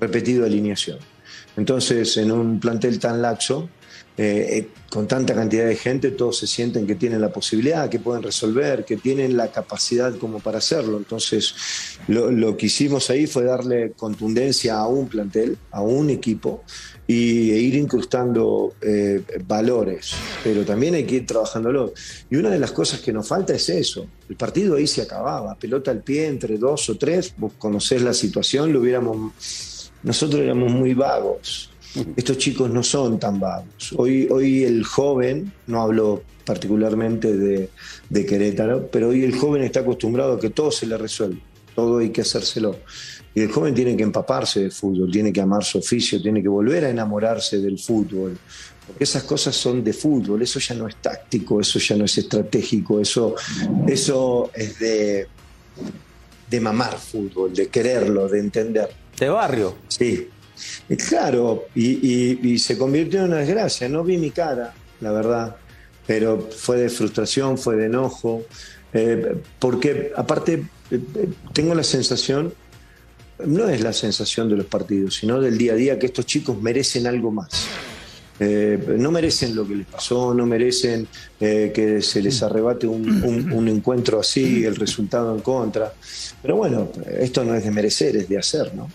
repetido alineación. Entonces, en un plantel tan laxo, eh, eh, con tanta cantidad de gente, todos se sienten que tienen la posibilidad, que pueden resolver, que tienen la capacidad como para hacerlo. Entonces, lo, que hicimos ahí fue darle contundencia a un plantel, a un equipo, y e ir incrustando eh, valores, pero también hay que ir trabajándolo. Y una de las cosas que nos falta es eso. El partido ahí se acababa, pelota al pie entre dos o tres, vos conocés la situación, lo hubiéramos, nosotros éramos muy vagos. Estos chicos no son tan vagos. Hoy, hoy el joven, no hablo particularmente de, Querétaro, pero hoy el joven está acostumbrado a que todo se le resuelve, todo hay que hacérselo. Y el joven tiene que empaparse de fútbol, tiene que amar su oficio, tiene que volver a enamorarse del fútbol. Porque esas cosas son de fútbol, eso ya no es táctico, eso ya no es estratégico, eso, eso es de, de mamar fútbol, de quererlo, de entender. De barrio. Sí. Claro, y, se convirtió en una desgracia. No vi mi cara, la verdad, pero fue de frustración, fue de enojo, eh, porque aparte eh, tengo la sensación, no es la sensación de los partidos, sino del día a día, que estos chicos merecen algo más. Eh, no merecen lo que les pasó, no merecen que se les arrebate un- un encuentro así, el resultado en contra. Pero bueno, esto no es de merecer, es de hacer, ¿no?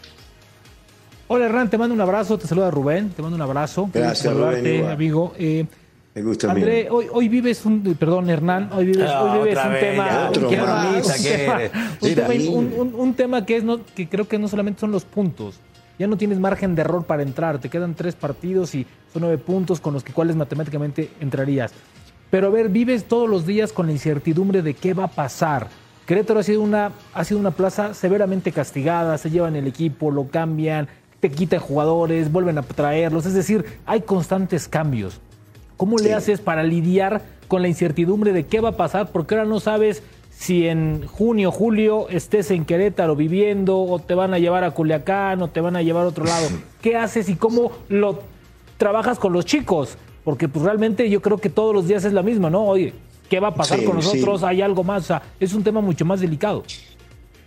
Hola Hernán, te mando un abrazo, te saluda Rubén, te mando un abrazo. Gracias, saludarte, Rubén, amigo. Eh, Me gusta André, hoy, hoy vives un, perdón Hernán, hoy vives, Ah, hoy vives otra un vez, tema, un otro tema- que es no, que creo que no solamente son los puntos, ya no tienes margen de error para entrar, te quedan tres partidos y son nueve puntos con los que cuales matemáticamente entrarías. Pero a ver, vives todos los días con la incertidumbre de qué va a pasar. Querétaro ha sido una, ha sido una plaza severamente castigada, se llevan el equipo, lo cambian, te quitan jugadores, vuelven a traerlos, es decir, hay constantes cambios. ¿Cómo le haces para lidiar con la incertidumbre de qué va a pasar? Porque ahora no sabes si en junio, julio estés en Querétaro viviendo o te van a llevar a Culiacán o te van a llevar a otro lado. ¿Qué haces y cómo lo trabajas con los chicos? Porque pues realmente yo creo que todos los días es la misma, ¿no? Oye, ¿qué va a pasar Sí, con nosotros? sí. ¿Hay algo más? O sea, es un tema mucho más delicado.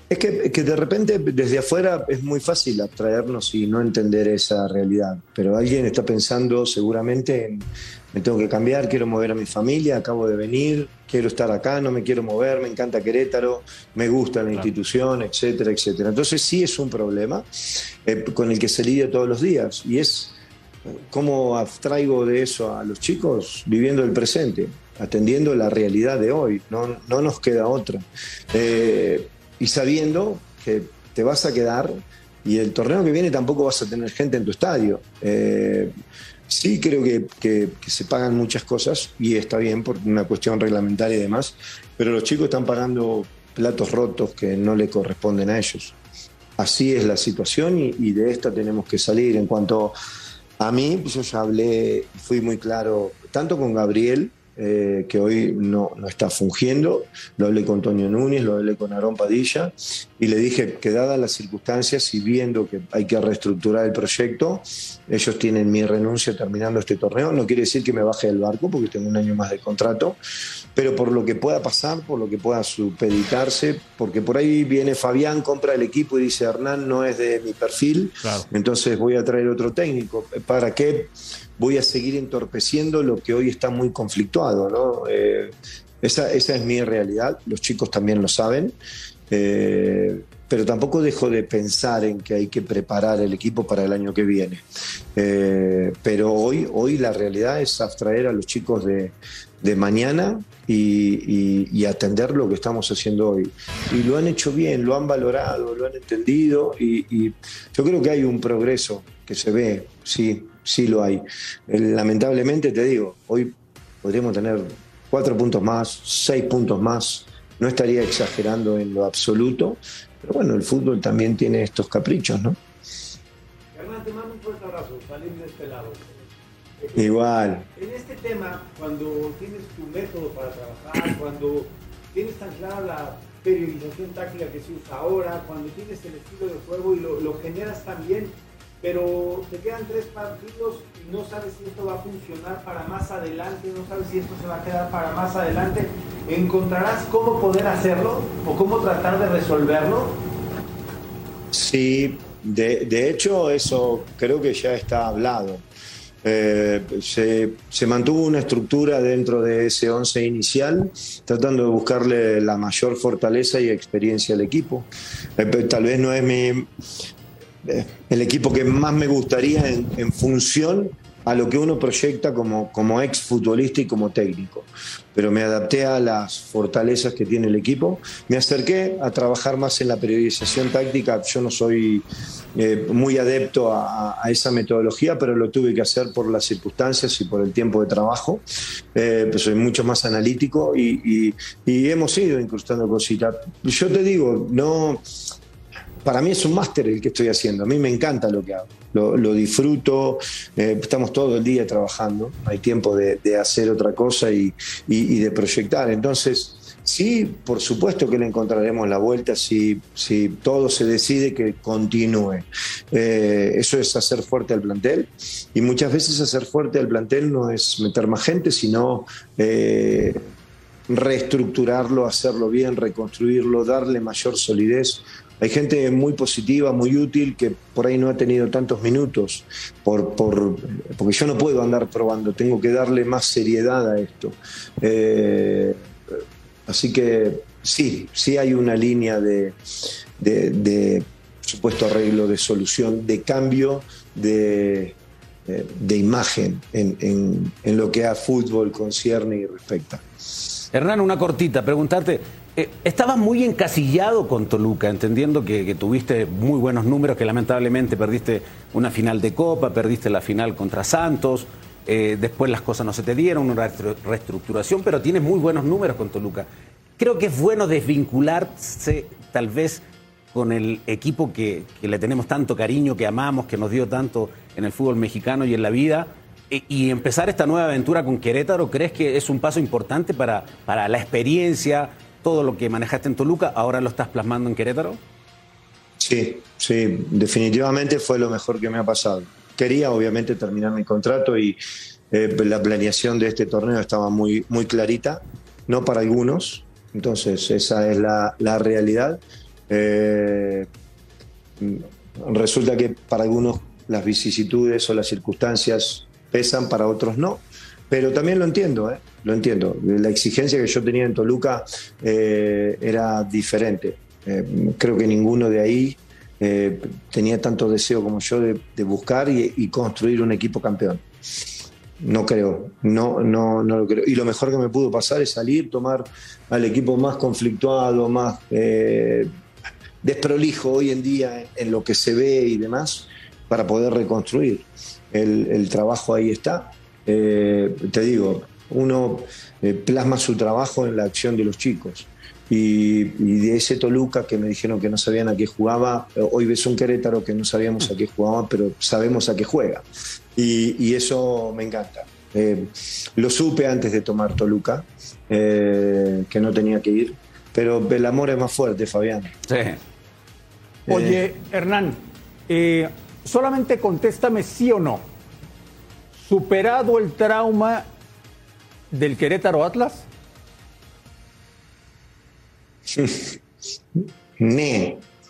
Es que, que de repente desde afuera es muy fácil abstraernos y no entender esa realidad, pero alguien está pensando seguramente en, me tengo que cambiar, quiero mover a mi familia, acabo de venir, quiero estar acá, no me quiero mover, me encanta Querétaro, me gusta la institución, etcétera, etcétera. Entonces sí es un problema eh, con el que se lidia todos los días y es cómo abstraigo de eso a los chicos viviendo el presente, atendiendo la realidad de hoy, no, no nos queda otra. Eh, y sabiendo que te vas a quedar y el torneo que viene tampoco vas a tener gente en tu estadio. Eh, sí creo que, que- se pagan muchas cosas y está bien por una cuestión reglamentaria y demás, pero los chicos están pagando platos rotos que no le corresponden a ellos. Así es la situación y, y de esta tenemos que salir. En cuanto a mí, pues yo ya hablé, fui muy claro, tanto con Gabriel, eh, que hoy no, no está fungiendo, lo hablé con Toño Núñez, lo hablé con Aarón Padilla, y le dije que dadas las circunstancias y viendo que hay que reestructurar el proyecto, ellos tienen mi renuncia terminando este torneo. No quiere decir que me baje del barco, porque tengo un año más de contrato, pero por lo que pueda pasar, por lo que pueda supeditarse, porque por ahí viene Fabián, compra el equipo y dice, Hernán no es de mi perfil, entonces voy a traer otro técnico. ¿Para qué voy a seguir entorpeciendo lo que hoy está muy conflictuado? ¿no? Eh, esa, esa es mi realidad, los chicos también lo saben. eh, pero tampoco dejo de pensar en que hay que preparar el equipo para el año que viene. Eh, pero hoy, hoy la realidad es abstraer a los chicos de, de mañana y, atender lo que estamos haciendo hoy. Y lo han hecho bien, lo han valorado, lo han entendido y, y yo creo que hay un progreso que se ve, sí, sí lo hay. Eh, Lamentablemente te digo, hoy podríamos tener cuatro puntos más, seis puntos más, no estaría exagerando en lo absoluto, pero bueno, el fútbol también tiene estos caprichos, ¿no? Igual. En este tema, cuando tienes tu método para trabajar, cuando tienes tan clara la periodización táctica que se usa ahora, cuando tienes el estilo de juego y lo, lo generas también, pero te quedan tres partidos y no sabes si esto va a funcionar para más adelante, no sabes si esto se va a quedar para más adelante, ¿encontrarás cómo poder hacerlo o cómo tratar de resolverlo? Sí, de, de hecho eso creo que ya está hablado. Eh, se, mantuvo una estructura dentro de ese 11 inicial, tratando de buscarle la mayor fortaleza y experiencia al equipo. Eh, tal vez no es eh, el equipo que más me gustaría en, en función a lo que uno proyecta como, como ex futbolista y como técnico. Pero me adapté a las fortalezas que tiene el equipo. Me acerqué a trabajar más en la periodización táctica. Yo no soy eh, muy adepto a, a esa metodología, pero lo tuve que hacer por las circunstancias y por el tiempo de trabajo. Eh, pues soy mucho más analítico y, y- y hemos ido incrustando cositas. Yo te digo, no para mí es un máster el que estoy haciendo. A mí me encanta lo que hago. Lo, lo disfruto. eh, estamos todo el día trabajando. No hay tiempo de, de hacer otra cosa y, y- y de proyectar. Entonces, sí, por supuesto que le encontraremos la vuelta si, si todo se decide que continúe. Eh, eso es hacer fuerte al plantel. Y muchas veces hacer fuerte al plantel no es meter más gente, sino... eh, reestructurarlo, hacerlo bien, reconstruirlo, darle mayor solidez. Hay gente muy positiva, muy útil, que por ahí no ha tenido tantos minutos, por, por- porque yo no puedo andar probando, tengo que darle más seriedad a esto. Eh, así que sí, sí hay una línea de, de- supuesto arreglo, de solución, de cambio de, eh, de imagen en, en- en lo que a fútbol concierne y respecta. Hernán, una cortita, preguntarte, eh, estabas muy encasillado con Toluca, entendiendo que tuviste muy buenos números, que lamentablemente perdiste una final de Copa, perdiste la final contra Santos, eh, después las cosas no se te dieron, una reestructuración, pero tienes muy buenos números con Toluca. Creo que es bueno desvincularse tal vez con el equipo que, que le tenemos tanto cariño, que amamos, que nos dio tanto en el fútbol mexicano y en la vida, e- y empezar esta nueva aventura con Querétaro, ¿crees que es un paso importante para, para la experiencia, todo lo que manejaste en Toluca, ahora lo estás plasmando en Querétaro? Sí, sí, definitivamente fue lo mejor que me ha pasado. Quería obviamente terminar mi contrato y eh, la planeación de este torneo estaba muy, muy clarita, no para algunos, entonces esa es la, realidad. Eh, resulta que para algunos las vicisitudes o las circunstancias pesan, para otros no. Pero también lo entiendo, ¿eh? lo entiendo. La exigencia que yo tenía en Toluca eh, era diferente. Creo que ninguno de ahí eh, tenía tanto deseo como yo de, de buscar y, y construir un equipo campeón. No creo, no, no, no lo creo. Y lo mejor que me pudo pasar es salir, tomar al equipo más conflictuado, más eh, desprolijo hoy en día en lo que se ve y demás, para poder reconstruir. El, el trabajo ahí está. Eh, te digo, uno eh, plasma su trabajo en la acción de los chicos. Y, y de ese Toluca que me dijeron que no sabían a qué jugaba, eh, hoy ves un Querétaro que no sabíamos a qué jugaba, pero sabemos a qué juega. Y, y eso me encanta. Eh, lo supe antes de tomar Toluca, eh, que no tenía que ir, pero el amor es más fuerte, Fabián. Sí. Oye, Hernán, eh, solamente contéstame sí o no. ¿Superado el trauma del Querétaro Atlas?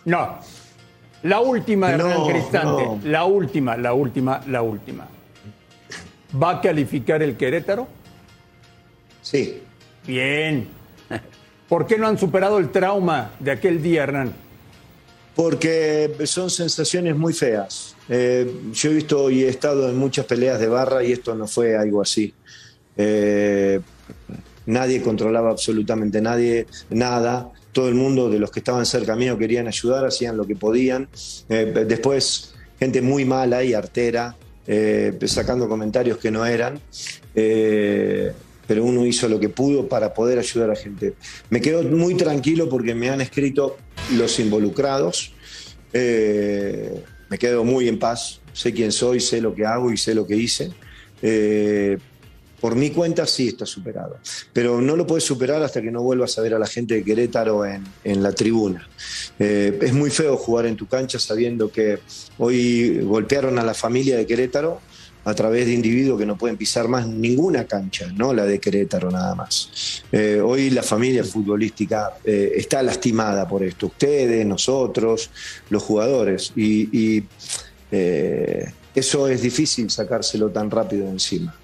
No. La última, Hernán No, Cristante. no. La última, la última, la última. ¿Va a calificar el Querétaro? Sí. Bien. ¿Por qué no han superado el trauma de aquel día, Hernán? Porque son sensaciones muy feas. Eh, yo he visto y he estado en muchas peleas de barra y esto no fue algo así. Eh, nadie controlaba absolutamente nadie, nada. Todo el mundo de los que estaban cerca mío querían ayudar, hacían lo que podían. Eh, después, gente muy mala y artera, eh, sacando comentarios que no eran. Eh, pero uno hizo lo que pudo para poder ayudar a gente. Me quedo muy tranquilo porque me han escrito los involucrados. Me quedo muy en paz. Sé quién soy, sé lo que hago y sé lo que hice. Por mi cuenta sí está superado. Pero no lo puedes superar hasta que no vuelvas a ver a la gente de Querétaro en, en la tribuna. Eh, es muy feo jugar en tu cancha sabiendo que hoy golpearon a la familia de Querétaro a través de individuos que no pueden pisar más ninguna cancha, no la de Querétaro nada más. Eh, hoy la familia futbolística eh, está lastimada por esto, ustedes, nosotros, los jugadores, y, y, eso es difícil sacárselo tan rápido encima.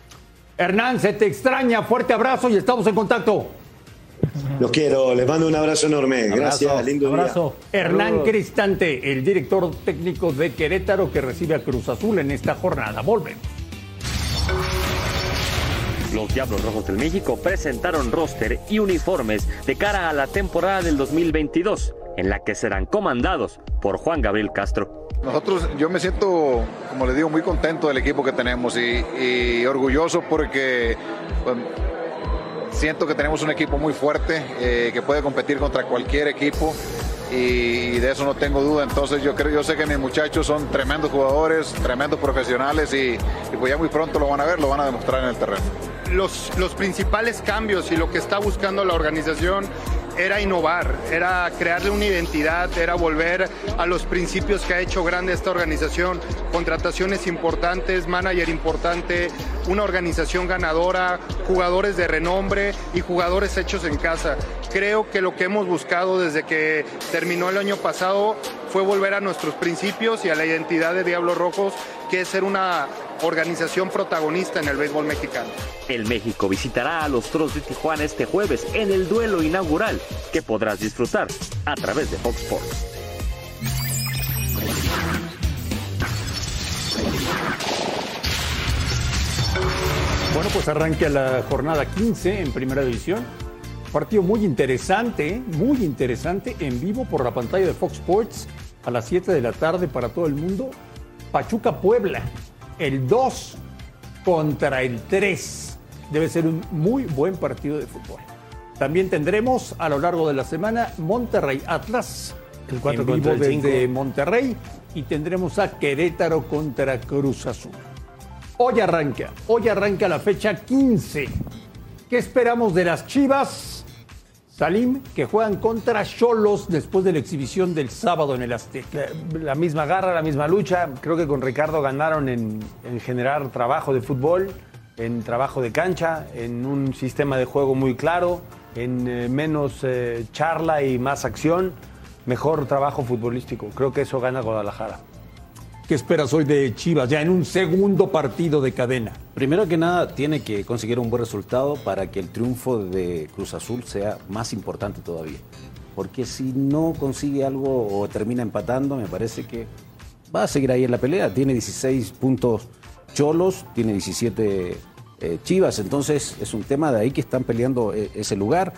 Hernán, se te extraña. Fuerte abrazo y estamos en contacto. Los quiero, les mando un abrazo enorme. Gracias, lindo día. Hernán Saludos. Cristante, el director técnico de Querétaro que recibe a Cruz Azul en esta jornada. Volvemos. Los Diablos Rojos del México presentaron roster y uniformes de cara a la temporada del 2022, en la que serán comandados por Juan Gabriel Castro. Nosotros, yo me siento, como le digo, muy contento del equipo que tenemos y, orgulloso porque pues, siento que tenemos un equipo muy fuerte eh, que puede competir contra cualquier equipo y de eso no tengo duda. Entonces yo creo, yo sé que mis muchachos son tremendos jugadores, tremendos profesionales y, y pues ya muy pronto lo van a ver, lo van a demostrar en el terreno. los, los principales cambios y lo que está buscando la organización era innovar, era crearle una identidad, era volver a los principios que ha hecho grande esta organización, contrataciones importantes, manager importante, una organización ganadora, jugadores de renombre y jugadores hechos en casa. Creo que lo que hemos buscado desde que terminó el año pasado fue volver a nuestros principios y a la identidad de Diablos Rojos, que es ser una organización protagonista en el béisbol mexicano. El México visitará a los Toros de Tijuana este jueves en el duelo inaugural que podrás disfrutar a través de Fox Sports. Bueno, pues arranca la jornada 15 en primera división. Partido muy interesante, muy interesante en vivo por la pantalla de Fox Sports a las 7 de la tarde para todo el mundo. Pachuca Puebla el 2 contra el 3. Debe ser un muy buen partido de fútbol. También tendremos a lo largo de la semana Monterrey Atlas. El 4 en vivo contra el desde 5. Monterrey y tendremos a Querétaro contra Cruz Azul. Hoy arranca, hoy arranca la fecha 15. ¿Qué esperamos de las Chivas? Salim, que juegan contra Cholos después de la exhibición del sábado en el Azteca. La misma garra, la misma lucha. Creo que con Ricardo ganaron en, en generar trabajo de fútbol, en trabajo de cancha, en un sistema de juego muy claro, en eh, menos eh, charla y más acción, mejor trabajo futbolístico. Creo que eso gana Guadalajara. ¿Qué esperas hoy de Chivas ya en un segundo partido de cadena? Primero que nada, tiene que conseguir un buen resultado para que el triunfo de Cruz Azul sea más importante todavía. Porque si no consigue algo o termina empatando, me parece que va a seguir ahí en la pelea. Tiene 16 puntos Cholos, tiene 17 eh, Chivas, entonces es un tema de ahí que están peleando eh, ese lugar.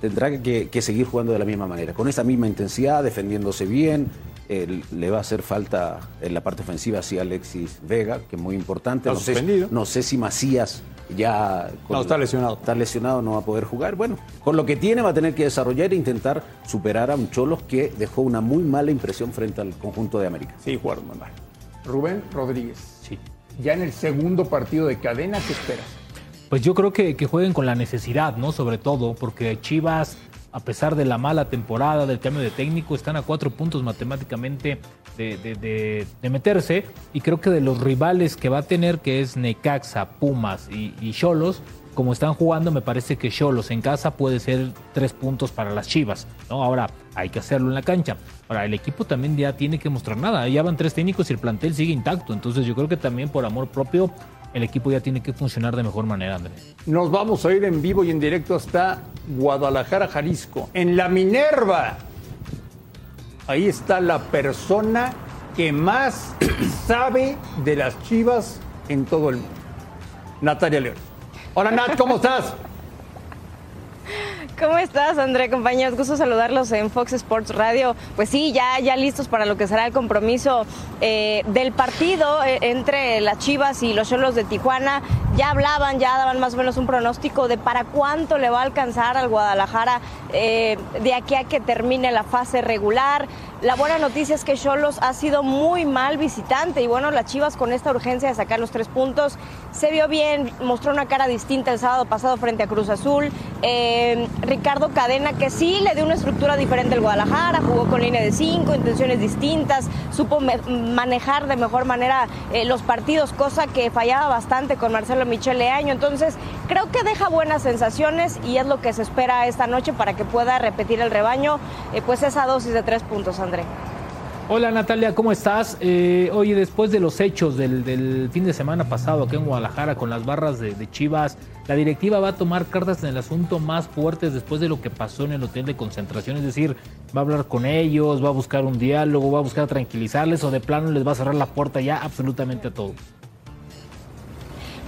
Tendrá que, que seguir jugando de la misma manera, con esa misma intensidad, defendiéndose bien, eh, le va a hacer falta en la parte ofensiva sí Alexis Vega, que es muy importante. Está No sé, no sé si Macías ya... No, está lesionado. Está lesionado, no va a poder jugar. Bueno, con lo que tiene va a tener que desarrollar e intentar superar a un Cholos que dejó una muy mala impresión frente al conjunto de América. Sí, jugaron muy mal. Rubén Rodríguez. Sí. Ya en el segundo partido de cadena, ¿qué esperas? Pues yo creo que, que jueguen con la necesidad, ¿no? Sobre todo, porque Chivas, a pesar de la mala temporada, del cambio de técnico, están a cuatro puntos matemáticamente de, meterse. Y creo que de los rivales que va a tener, que es Necaxa, Pumas y y Cholos, como están jugando, me parece que Cholos en casa puede ser tres puntos para las Chivas, ¿no? Ahora, hay que hacerlo en la cancha. Ahora, el equipo también ya tiene que mostrar nada. Ya van tres técnicos y el plantel sigue intacto. Entonces, yo creo que también por amor propio, el equipo ya tiene que funcionar de mejor manera, Andrés. Nos vamos a ir en vivo y en directo hasta Guadalajara, Jalisco, en la Minerva. Ahí está la persona que más sabe de las chivas en todo el mundo. Natalia León. Hola Nat, ¿cómo estás? ¿Cómo estás, André, compañeros? Gusto saludarlos en Fox Sports Radio. Pues sí, ya, ya listos para lo que será el compromiso eh, del partido eh, entre las Chivas y los Cholos de Tijuana. Ya hablaban, ya daban más o menos un pronóstico de para cuánto le va a alcanzar al Guadalajara eh, de aquí a que termine la fase regular. La buena noticia es que Cholos ha sido muy mal visitante y bueno, las Chivas con esta urgencia de sacar los tres puntos se vio bien, mostró una cara distinta el sábado pasado frente a Cruz Azul. Eh, Ricardo Cadena, que sí le dio una estructura diferente al Guadalajara, jugó con línea de cinco, intenciones distintas, supo manejar de mejor manera eh, los partidos, cosa que fallaba bastante con Marcelo Michele Año. Entonces, creo que deja buenas sensaciones y es lo que se espera esta noche para que pueda repetir el rebaño, eh, pues esa dosis de tres puntos, Hola Natalia, ¿cómo estás? Eh, oye, después de los hechos del, del fin de semana pasado aquí en Guadalajara con las barras de, de Chivas, la directiva va a tomar cartas en el asunto más fuertes después de lo que pasó en el hotel de concentración, es decir, va a hablar con ellos, va a buscar un diálogo, va a buscar tranquilizarles o de plano les va a cerrar la puerta ya absolutamente a todo.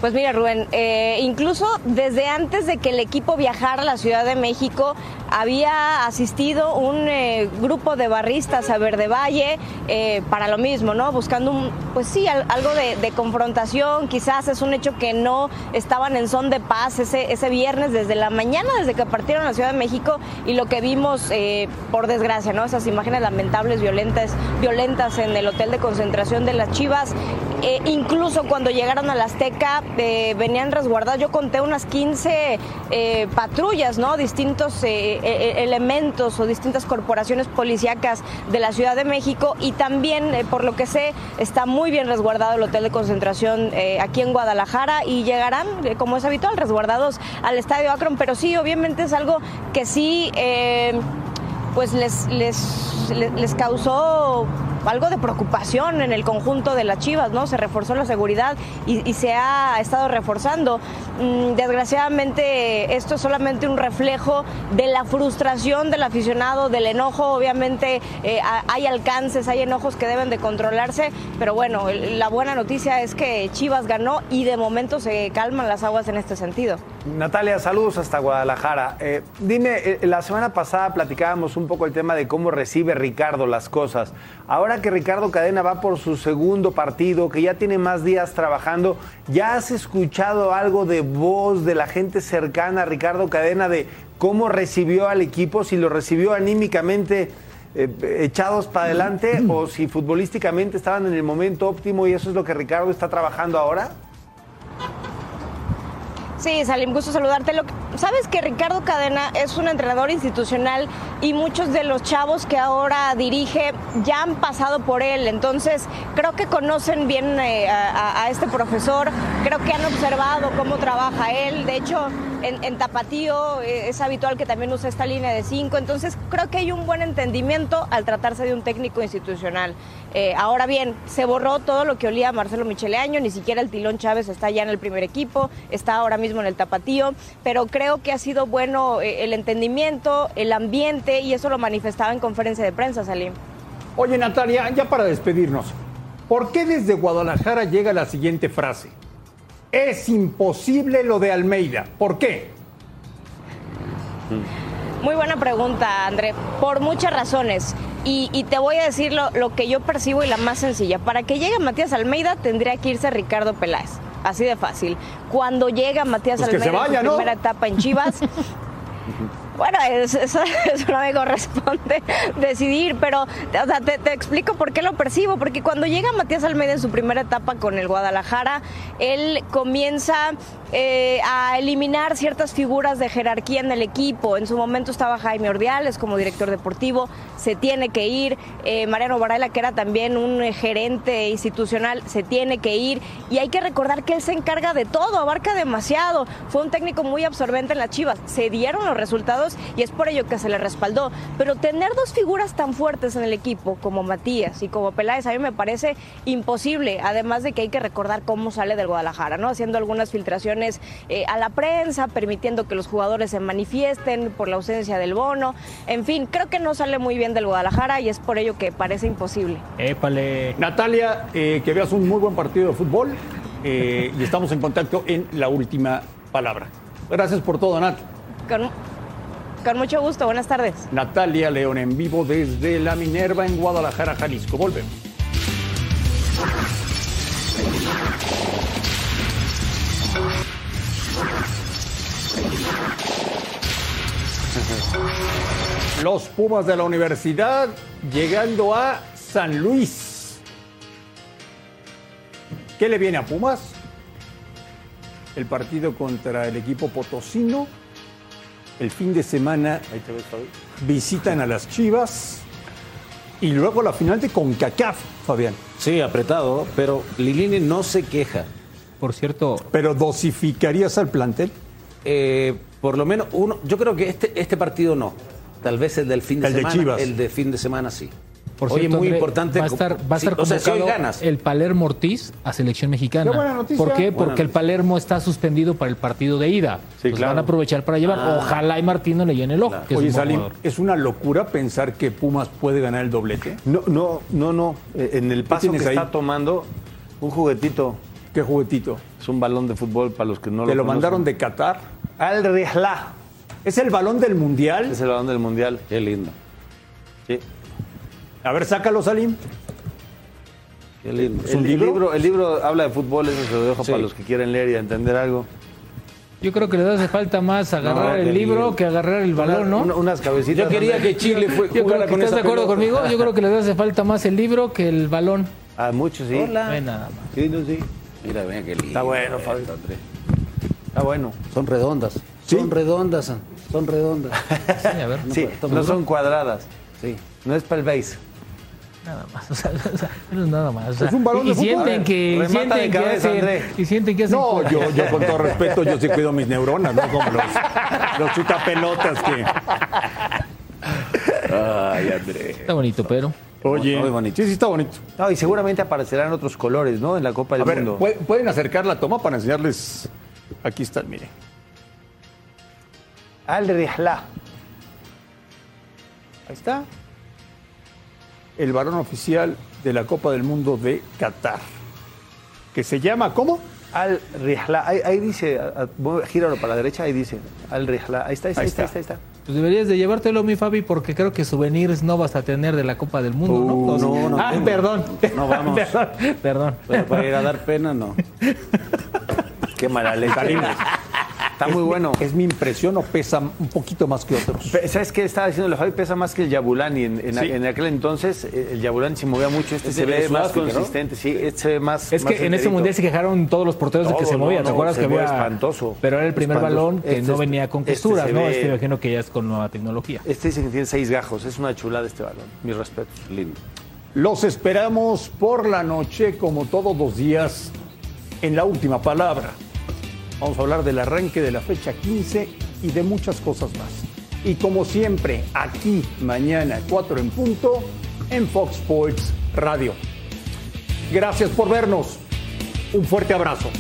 Pues mira, Rubén, eh, incluso desde antes de que el equipo viajara a la Ciudad de México, había asistido un eh, grupo de barristas a Verde Valle eh, para lo mismo, ¿no? Buscando, un, pues sí, al- algo de, confrontación. Quizás es un hecho que no estaban en son de paz ese, ese viernes desde la mañana, desde que partieron a la Ciudad de México, y lo que vimos, por desgracia, ¿no? Esas imágenes lamentables, violentas, violentas en el hotel de concentración de las Chivas. Incluso cuando llegaron a la Azteca, venían resguardados. Yo conté unas 15 eh, patrullas, ¿no? Distintos eh, eh, elementos o distintas corporaciones policíacas de la Ciudad de México y también, por lo que sé, está muy bien resguardado el hotel de concentración aquí en Guadalajara y llegarán, como es habitual, resguardados al Estadio Akron. Pero sí, obviamente es algo que sí, pues les, les, les causó algo de preocupación en el conjunto de las Chivas, ¿no? Se reforzó la seguridad y, se ha estado reforzando. Mm, desgraciadamente esto es solamente un reflejo de la frustración del aficionado, del enojo, obviamente eh, hay alcances, hay enojos que deben de controlarse, pero bueno, la buena noticia es que Chivas ganó y de momento se calman las aguas en este sentido. Natalia, saludos hasta Guadalajara. Eh, dime, eh, la semana pasada platicábamos un poco el tema de cómo recibe Ricardo las cosas. Ahora que Ricardo Cadena va por su segundo partido, que ya tiene más días trabajando, ¿ya has escuchado algo de voz de la gente cercana a Ricardo Cadena de cómo recibió al equipo, si lo recibió anímicamente? eh, echados para adelante o si futbolísticamente estaban en el momento óptimo y eso es lo que Ricardo está trabajando ahora? Sí, Salim, gusto saludarte. Lo que- Sabes que Ricardo Cadena es un entrenador institucional y muchos de los chavos que ahora dirige ya han pasado por él. Entonces, creo que conocen bien eh, a, este profesor, creo que han observado cómo trabaja él. De hecho, en, Tapatío eh, es habitual que también use esta línea de cinco. Entonces, creo que hay un buen entendimiento al tratarse de un técnico institucional. Eh, ahora bien, se borró todo lo que olía a Marcelo Micheleaño, ni siquiera el Tilón Chávez está ya en el primer equipo, está ahora mismo en el Tapatío, pero creo que ha sido bueno eh, el entendimiento, el ambiente, y eso lo manifestaba en conferencia de prensa, Salim. Oye, Natalia, ya para despedirnos, ¿por qué desde Guadalajara llega la siguiente frase? Es imposible lo de Almeida. ¿Por qué? Muy buena pregunta, André, por muchas razones. Y, y te voy a decir lo, lo que yo percibo y la más sencilla. Para que llegue Matías Almeida tendría que irse Ricardo Peláez. Así de fácil. Cuando llega Matías Pues Almeida en su ¿no? primera etapa en Chivas, Bueno, es- eso, eso no me corresponde decidir, pero te, te explico por qué lo percibo. Porque cuando llega Matías Almeida en su primera etapa con el Guadalajara, él comienza eh, a eliminar ciertas figuras de jerarquía en el equipo. En su momento estaba Jaime Ordiales como director deportivo, se tiene que ir. Eh, Mariano Varela, que era también un eh, gerente institucional, se tiene que ir. Y hay que recordar que él se encarga de todo, abarca demasiado. Fue un técnico muy absorbente en las Chivas. Se dieron los resultados y es por ello que se le respaldó. Pero tener dos figuras tan fuertes en el equipo como Matías y como Peláez a mí me parece imposible. Además de que hay que recordar cómo sale del Guadalajara, ¿no? Haciendo algunas filtraciones eh, a la prensa, permitiendo que los jugadores se manifiesten por la ausencia del bono. En fin, creo que no sale muy bien del Guadalajara y es por ello que parece imposible. Épale. Natalia, eh, que veas un muy buen partido de fútbol eh, y estamos en contacto en la última palabra. Gracias por todo, Nat. Con, con mucho gusto, buenas tardes. Natalia León en vivo desde la Minerva en Guadalajara, Jalisco. Volvemos. Los Pumas de la universidad llegando a San Luis. ¿Qué le viene a Pumas? El partido contra el equipo potosino. El fin de semana visitan a las Chivas. Y luego la final de CONCACAF, Fabián. Sí, apretado, pero Lilini no se queja. Por cierto. ¿Pero dosificarías al plantel? Eh, por lo menos uno, yo creo que este, este partido no. Tal vez el del fin de El de semana. Chivas. El de fin de semana sí. Por Oye, cierto, muy André, importante. Va a estar, va a sí, estar o sea, si hoy convocado ganas. el Palermo Ortiz a selección mexicana. Qué buena noticia. ¿Por qué? Buena Porque el. Palermo está suspendido para el partido de ida. Pues claro. van a aprovechar para llevar. Ah. Ojalá y Martino le llene el ojo. que es Oye, un buen Salim. ¿es una locura pensar que Pumas puede ganar el doblete? No, no, no, no. Eh, En el paso que ahí? está tomando, un juguetito. ¿Qué juguetito? Es un balón de fútbol para los que no ¿Te lo lo mandaron de Qatar? Al Rihla. ¿Es el balón del Mundial? Es el balón del Mundial. Qué lindo. Sí. A ver, sácalo, Salim. Qué lindo. ¿Es un El, el libro? el libro habla de fútbol, eso se lo dejo Sí. para los que quieren leer y entender algo. Yo creo que le hace falta más agarrar No, el libro que agarrar el balón, ¿no? Una- unas cabecitas. Yo quería que Chile fue, Yo creo jugara que con ¿Estás de acuerdo pelota. conmigo? Yo creo que le hace falta más el libro que el balón. A muchos, sí. Hola. No hay nada más. Sí, no, sí. Mira, vean qué lindo. Está bueno, Fabio. André. Está bueno. Son redondas. Son redondas. Son redondas. Sí, a ver. Sí, no son cuadradas. Sí. No es para el base. Nada más. O sea, o sea, no es nada más. o sea, Es un balón y, de y fútbol. sienten que, Remata sienten de que hacen, André. y sienten que hacen No, yo, yo con todo respeto, yo sí cuido mis neuronas, no como los, los chutapelotas que... Ay, André. Está bonito, pero. Oye, Muy bonito. sí, sí está bonito. No, y seguramente aparecerán otros colores, ¿no? En la Copa del A ver, Mundo. ¿pu- ¿pueden acercar la toma para enseñarles? Aquí está, mire. Al Rihla. Ahí está. El varón oficial de la Copa del Mundo de Qatar. Que se llama, ¿cómo? Al Rihla. Ahí, ahí dice, a- a- gíralo para la derecha, ahí dice. Al Rihla. Ahí está, ahí está, ahí está, ahí está. ahí está. Pues deberías de llevártelo, mi Fabi, porque creo que souvenirs no vas a tener de la Copa del Mundo, ¿no? Uh, O sea- no, no Ah, tengo. perdón. No vamos. perdón, perdón. Pero para ir a dar pena, no. Qué mala leche. Está muy bueno. Es mi impresión o pesa un poquito más que otros. ¿Sabes qué estaba diciendo? El Javi pesa más que el Yabulani. En, en, Sí. en aquel entonces eh, el Yabulani se movía mucho. Este Es se ve más consistente. Sí, este se ve más. Es más que en ese mundial se quejaron todos los porteros de que se movía. no, ¿Te no, acuerdas se que había espantoso. Pero era el primer Espantoso. balón que Este no venía con este costuras, ¿no? ve- Este me imagino que ya es con nueva tecnología. Este dicen que tiene seis gajos. Es una chulada este balón. Mis respetos. Lindo. Los esperamos por la noche, como todos los días, en la última palabra. Vamos a hablar del arranque de la fecha 15 y de muchas cosas más. Y como siempre, aquí mañana 4 en punto en Fox Sports Radio. Gracias por vernos. Un fuerte abrazo.